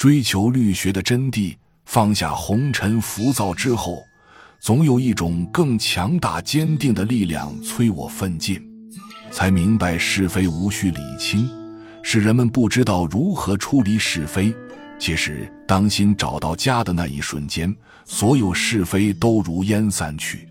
追求律学的真谛，放下红尘浮躁之后，总有一种更强大坚定的力量催我奋进。才明白是非无需理清，是人们不知道如何处理是非。其实，当心找到家的那一瞬间，所有是非都如烟散去。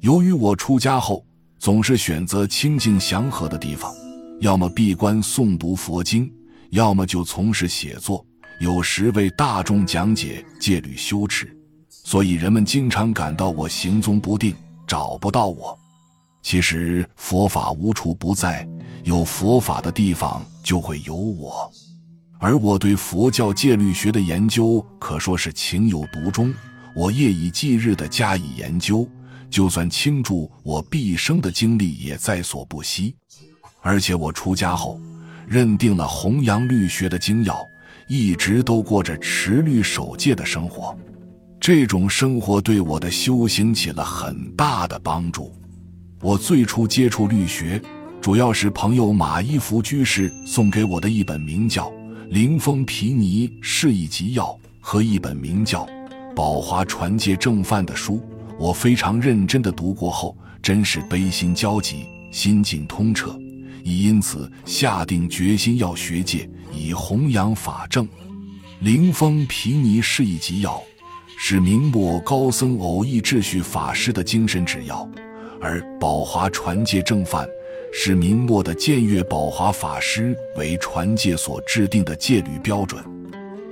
由于我出家后总是选择清静祥和的地方，要么闭关诵读佛经，要么就从事写作，有时为大众讲解戒律修持，所以人们经常感到我行踪不定，找不到我。其实佛法无处不在，有佛法的地方就会有我。而我对佛教戒律学的研究可说是情有独钟，我夜以继日地加以研究，就算倾注我毕生的精力也在所不惜。而且我出家后，认定了弘扬律学的精要，一直都过着持律守戒的生活。这种生活对我的修行起了很大的帮助。我最初接触律学，主要是朋友马一福居士送给我的一本名叫《灵峰毗尼释义集要》和一本名叫《宝华传戒正范》的书。我非常认真地读过后，真是悲心交集，心境通彻，已因此下定决心要学戒，以弘扬法正。《灵峰毗尼释义集要》是明末高僧偶益秩序法师的精神指要。而宝华传戒正范是明末的建岳宝华法师为传戒所制定的戒律标准。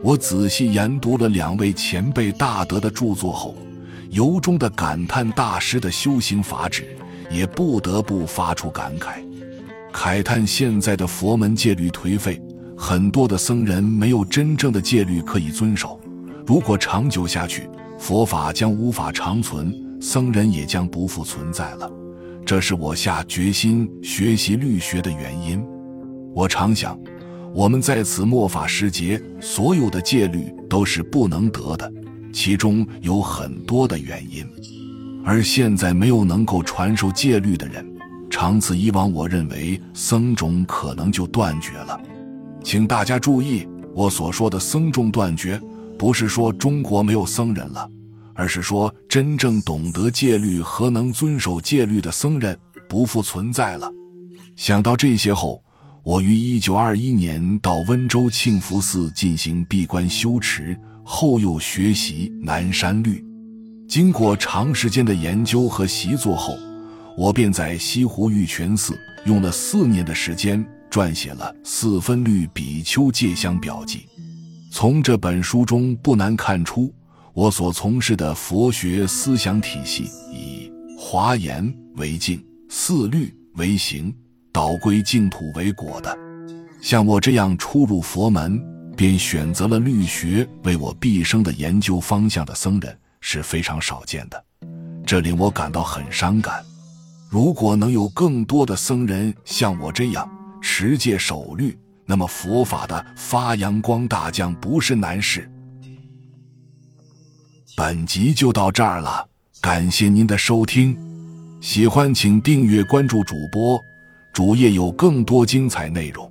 我仔细研读了两位前辈大德的著作后，由衷的感叹大师的修行法旨，也不得不发出感慨，慨叹现在的佛门戒律颓废，很多的僧人没有真正的戒律可以遵守。如果长久下去，佛法将无法长存。僧人也将不复存在了，这是我下决心学习律学的原因。我常想，我们在此末法时节，所有的戒律都是不能得的，其中有很多的原因。而现在没有能够传授戒律的人，长此以往，我认为僧种可能就断绝了。请大家注意，我所说的僧众断绝，不是说中国没有僧人了。而是说，真正懂得戒律和能遵守戒律的僧人不复存在了。想到这些后，我于一九二一年到温州庆福寺进行闭关修持，后又学习南山律。经过长时间的研究和习作后，我便在西湖玉泉寺用了四年的时间，撰写了《四分律比丘戒香表记》。从这本书中不难看出。我所从事的佛学思想体系，以华严为境，四律为行，导归净土为果的。像我这样初入佛门，便选择了律学为我毕生的研究方向的僧人是非常少见的，这令我感到很伤感。如果能有更多的僧人像我这样持戒守律，那么佛法的发扬光大将不是难事。本集就到这儿了，感谢您的收听，喜欢请订阅关注主播，主页有更多精彩内容。